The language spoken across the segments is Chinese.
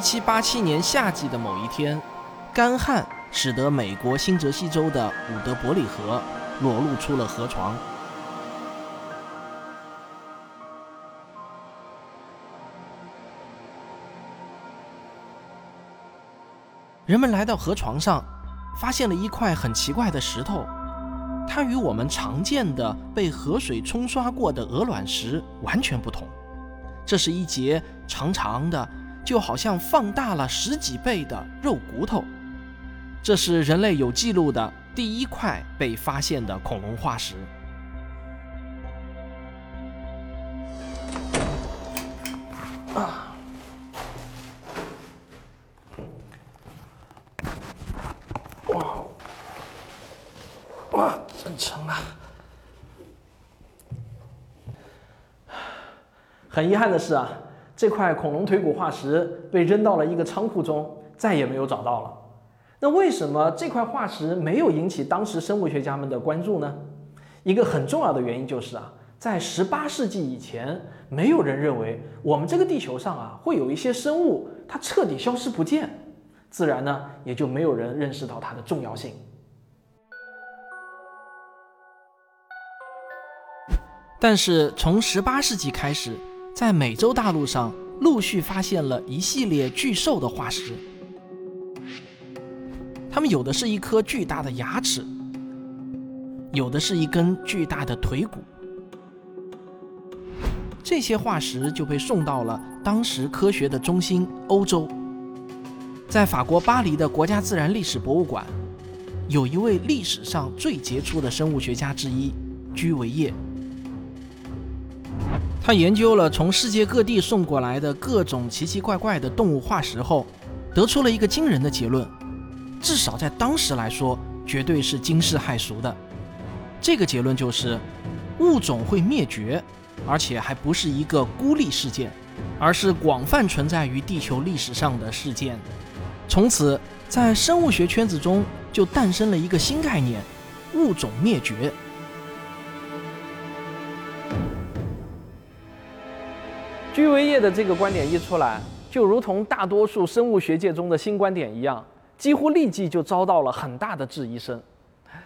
一七八七年夏季的某一天，干旱使得美国新泽西州的伍德伯里河裸露出了河床。人们来到河床上，发现了一块很奇怪的石头，它与我们常见的被河水冲刷过的鹅卵石完全不同。这是一节长长的，就好像放大了十几倍的肉骨头。这是人类有记录的第一块被发现的恐龙化石。啊！哇！哇，真沉啊！很遗憾的是啊，这块恐龙腿骨化石被扔到了一个仓库中，再也没有找到了。那为什么这块化石没有引起当时生物学家们的关注呢？一个很重要的原因就是啊，在十八世纪以前，没有人认为我们这个地球上啊会有一些生物它彻底消失不见，自然呢也就没有人认识到它的重要性。但是从十八世纪开始，在美洲大陆上陆续发现了一系列巨兽的化石，它们有的是一颗巨大的牙齿，有的是一根巨大的腿骨。这些化石就被送到了当时科学的中心——欧洲。在法国巴黎的国家自然历史博物馆，有一位历史上最杰出的生物学家之一——居维叶。他研究了从世界各地送过来的各种奇奇怪怪的动物化石后，得出了一个惊人的结论，至少在当时来说，绝对是惊世骇俗的。这个结论就是，物种会灭绝，而且还不是一个孤立事件，而是广泛存在于地球历史上的事件。从此，在生物学圈子中就诞生了一个新概念——物种灭绝。居维叶的这个观点一出来，就如同大多数生物学界中的新观点一样，几乎立即就遭到了很大的质疑声。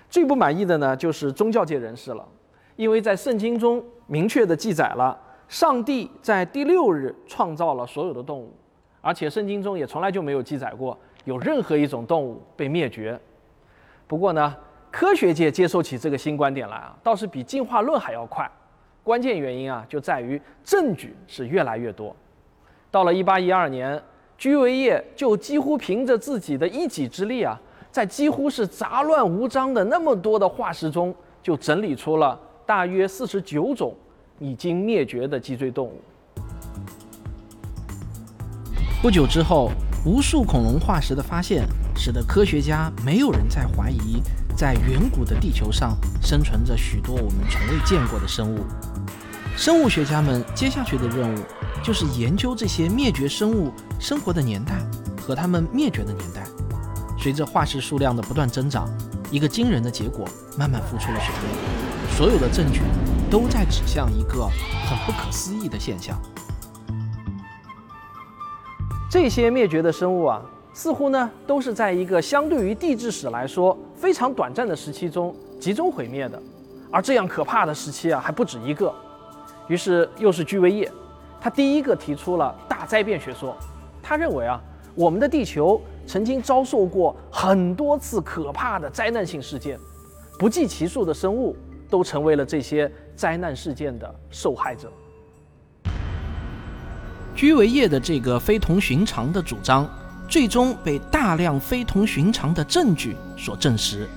最不满意的呢，就是宗教界人士了，因为在圣经中明确的记载了，上帝在第六日创造了所有的动物，而且圣经中也从来就没有记载过有任何一种动物被灭绝。不过呢，科学界接受起这个新观点来啊，倒是比进化论还要快。关键原因啊，就在于证据是越来越多。到了一八一二年，居维叶就几乎凭着自己的一己之力啊，在几乎是杂乱无章的那么多的化石中，就整理出了大约四十九种已经灭绝的脊椎动物。不久之后，无数恐龙化石的发现，使得科学家没有人再怀疑。在远古的地球上，生存着许多我们从未见过的生物。生物学家们接下去的任务，就是研究这些灭绝生物生活的年代和它们灭绝的年代。随着化石数量的不断增长，一个惊人的结果慢慢浮出了水面。所有的证据都在指向一个很不可思议的现象：这些灭绝的生物啊。似乎呢，都是在一个相对于地质史来说非常短暂的时期中集中毁灭的，而这样可怕的时期啊还不止一个。于是又是居维叶，他第一个提出了大灾变学说。他认为啊，我们的地球曾经遭受过很多次可怕的灾难性事件，不计其数的生物都成为了这些灾难事件的受害者。居维叶的这个非同寻常的主张。最终被大量非同寻常的证据所证实。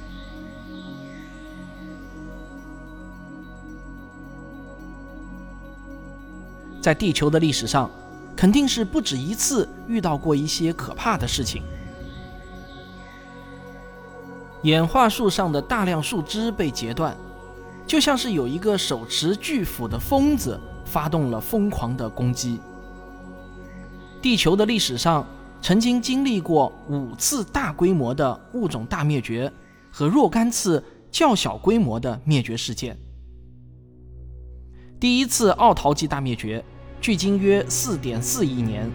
在地球的历史上，肯定是不止一次遇到过一些可怕的事情。演化树上的大量树枝被截断，就像是有一个手持巨斧的疯子发动了疯狂的攻击。地球的历史上。曾经经历过五次大规模的物种大灭绝和若干次较小规模的灭绝事件。第一次奥陶纪大灭绝，距今约四点四亿年。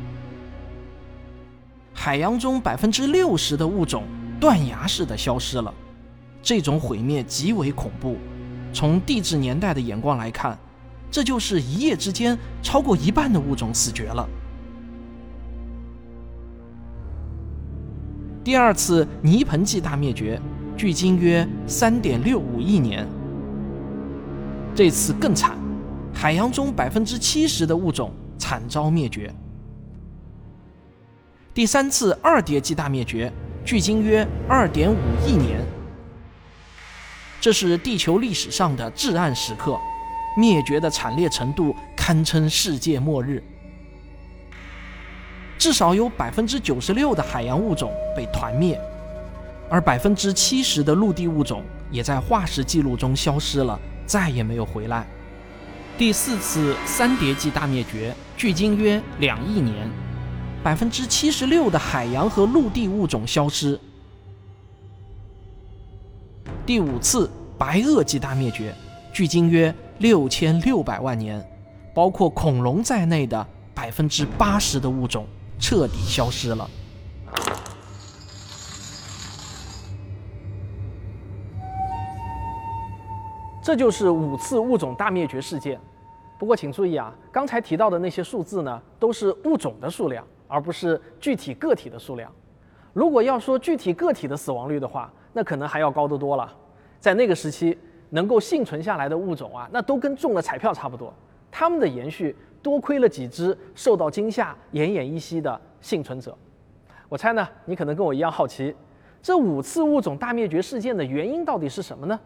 海洋中百分之六十的物种断崖式的消失了。这种毁灭极为恐怖。从地质年代的眼光来看，这就是一夜之间超过一半的物种死绝了。第二次泥盆纪大灭绝，距今约三点六五亿年。这次更惨，海洋中百分之七十的物种惨遭灭绝。第三次二叠纪大灭绝，距今约二点五亿年。这是地球历史上的至暗时刻，灭绝的惨烈程度堪称世界末日。至少有百分之九十六的海洋物种被团灭，而百分之七十的陆地物种也在化石记录中消失了，再也没有回来。第四次三叠纪大灭绝，距今约两亿年，百分之七十六的海洋和陆地物种消失。第五次白垩纪大灭绝，距今约六千六百万年，包括恐龙在内的百分之八十的物种彻底消失了。这就是五次物种大灭绝事件。不过，请注意啊，刚才提到的那些数字呢，都是物种的数量，而不是具体个体的数量。如果要说具体个体的死亡率的话，那可能还要高得多了。在那个时期，能够幸存下来的物种啊，那都跟中了彩票差不多。它们的延续多亏了几只受到惊吓、奄奄一息的幸存者。我猜呢，你可能跟我一样好奇，这五次物种大灭绝事件的原因到底是什么呢？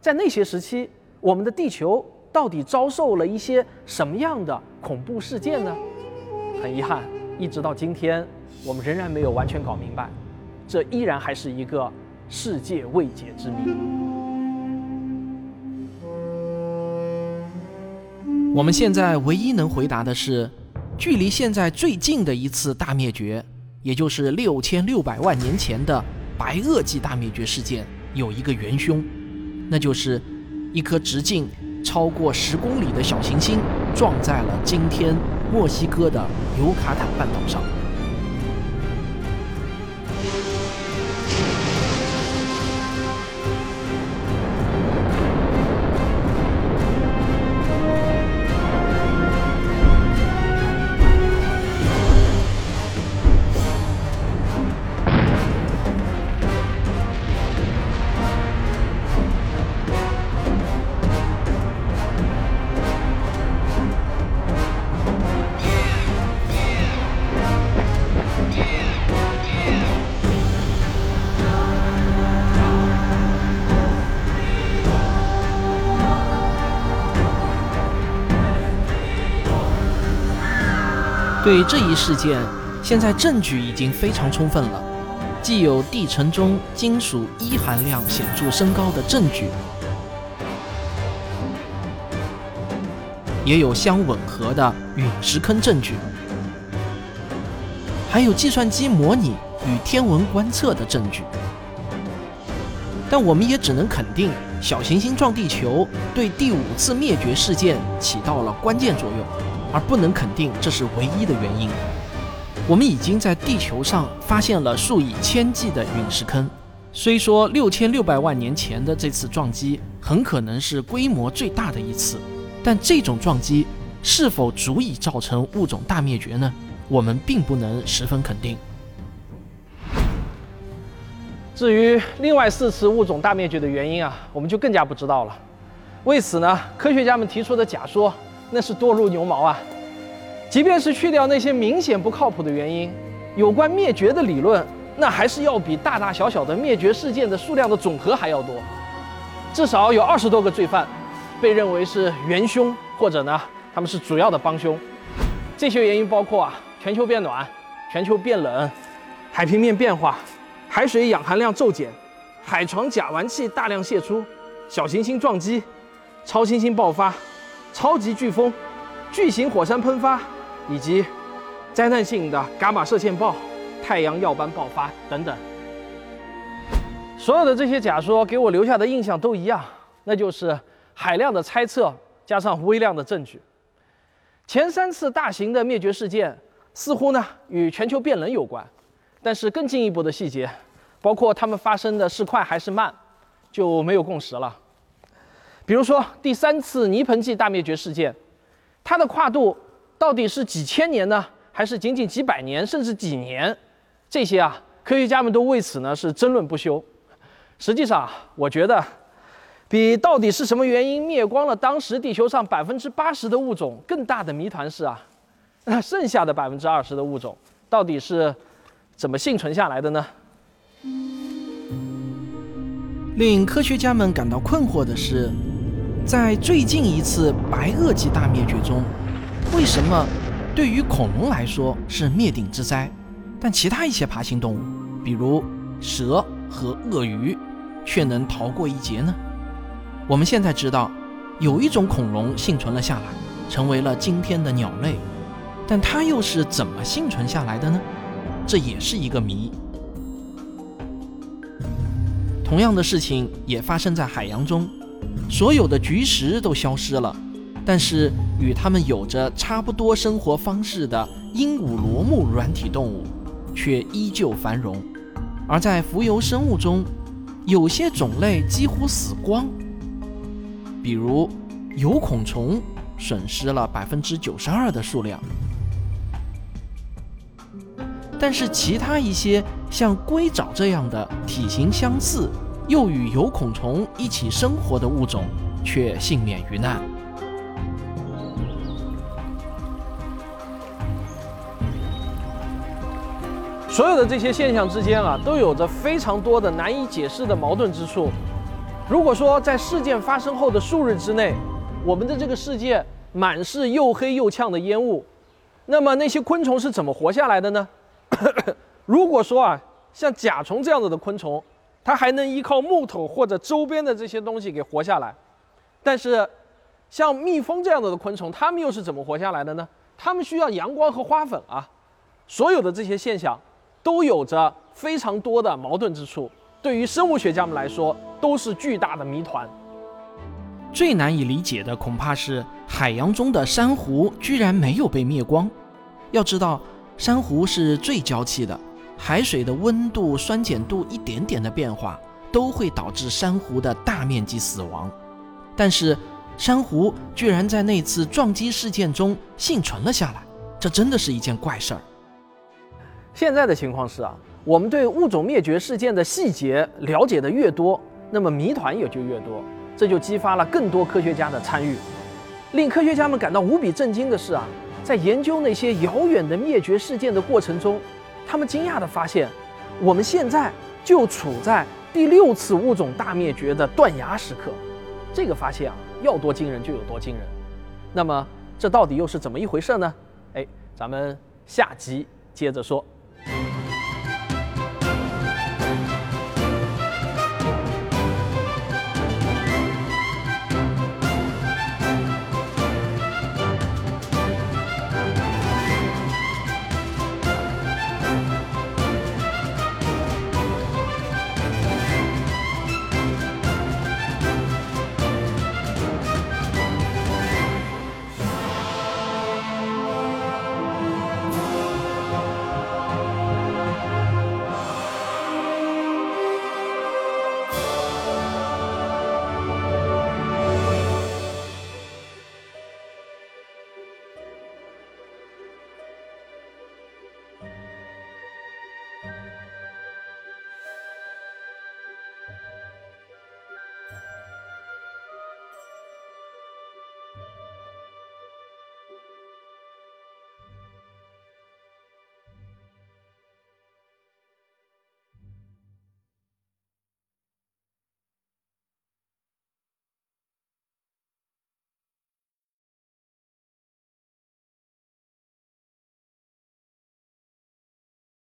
在那些时期，我们的地球到底遭受了一些什么样的恐怖事件呢？很遗憾，一直到今天，我们仍然没有完全搞明白。这依然还是一个世界未解之谜。我们现在唯一能回答的是，距离现在最近的一次大灭绝，也就是六千六百万年前的白垩纪大灭绝事件，有一个元凶，那就是一颗直径超过十公里的小行星撞在了今天墨西哥的尤卡坦半岛上。对这一事件，现在证据已经非常充分了，既有地层中金属一含量显著升高的证据，也有相吻合的陨石坑证据，还有计算机模拟与天文观测的证据。但我们也只能肯定，小行星撞地球对第五次灭绝事件起到了关键作用。而不能肯定这是唯一的原因。我们已经在地球上发现了数以千计的陨石坑，虽说六千六百万年前的这次撞击很可能是规模最大的一次，但这种撞击是否足以造成物种大灭绝呢？我们并不能十分肯定。至于另外四次物种大灭绝的原因啊，我们就更加不知道了。为此呢，科学家们提出的假说。那是多如牛毛啊！即便是去掉那些明显不靠谱的原因，有关灭绝的理论，那还是要比大大小小的灭绝事件的数量的总和还要多。至少有二十多个罪犯，被认为是元凶，或者呢，他们是主要的帮凶。这些原因包括啊，全球变暖、全球变冷、海平面变化、海水氧含量骤减、海床甲烷气大量泄出、小行星撞击、超新星爆发。超级飓风、巨型火山喷发，以及灾难性的伽马射线暴、太阳耀斑爆发等等，所有的这些假说给我留下的印象都一样，那就是海量的猜测加上微量的证据。前三次大型的灭绝事件似乎呢与全球变冷有关，但是更进一步的细节，包括它们发生的是快还是慢，就没有共识了。比如说第三次泥盆纪大灭绝事件，它的跨度到底是几千年呢，还是仅仅几百年，甚至几年？这些啊，科学家们都为此呢是争论不休。实际上，我觉得比到底是什么原因灭光了当时地球上百分之八十的物种更大的谜团是啊，那 剩下的百分之二十的物种到底是怎么幸存下来的呢？令科学家们感到困惑的是。在最近一次白垩纪大灭绝中，为什么对于恐龙来说是灭顶之灾，但其他一些爬行动物，比如蛇和鳄鱼，却能逃过一劫呢？我们现在知道，有一种恐龙幸存了下来，成为了今天的鸟类，但它又是怎么幸存下来的呢？这也是一个谜。同样的事情也发生在海洋中。所有的菊石都消失了，但是与它们有着差不多生活方式的鹦鹉螺目软体动物却依旧繁荣。而在浮游生物中，有些种类几乎死光，比如有孔虫损失了百分之九十二的数量，但是其他一些像龟爪这样的体型相似。又与有孔虫一起生活的物种却幸免于难。所有的这些现象之间啊，都有着非常多的难以解释的矛盾之处。如果说在事件发生后的数日之内，我们的这个世界满是又黑又呛的烟雾，那么那些昆虫是怎么活下来的呢？如果说啊，像甲虫这样子的昆虫，它还能依靠木头或者周边的这些东西给活下来，但是像蜜蜂这样的昆虫，它们又是怎么活下来的呢？它们需要阳光和花粉啊。所有的这些现象都有着非常多的矛盾之处，对于生物学家们来说都是巨大的谜团。最难以理解的恐怕是海洋中的珊瑚居然没有被灭光。要知道，珊瑚是最娇气的。海水的温度、酸碱度一点点的变化，都会导致珊瑚的大面积死亡。但是，珊瑚居然在那次撞击事件中幸存了下来，这真的是一件怪事儿。现在的情况是啊，我们对物种灭绝事件的细节了解的越多，那么谜团也就越多，这就激发了更多科学家的参与。令科学家们感到无比震惊的是啊，在研究那些遥远的灭绝事件的过程中。他们惊讶地发现，我们现在就处在第六次物种大灭绝的断崖时刻。这个发现啊，要多惊人就有多惊人。那么，这到底又是怎么一回事呢？哎，咱们下集接着说。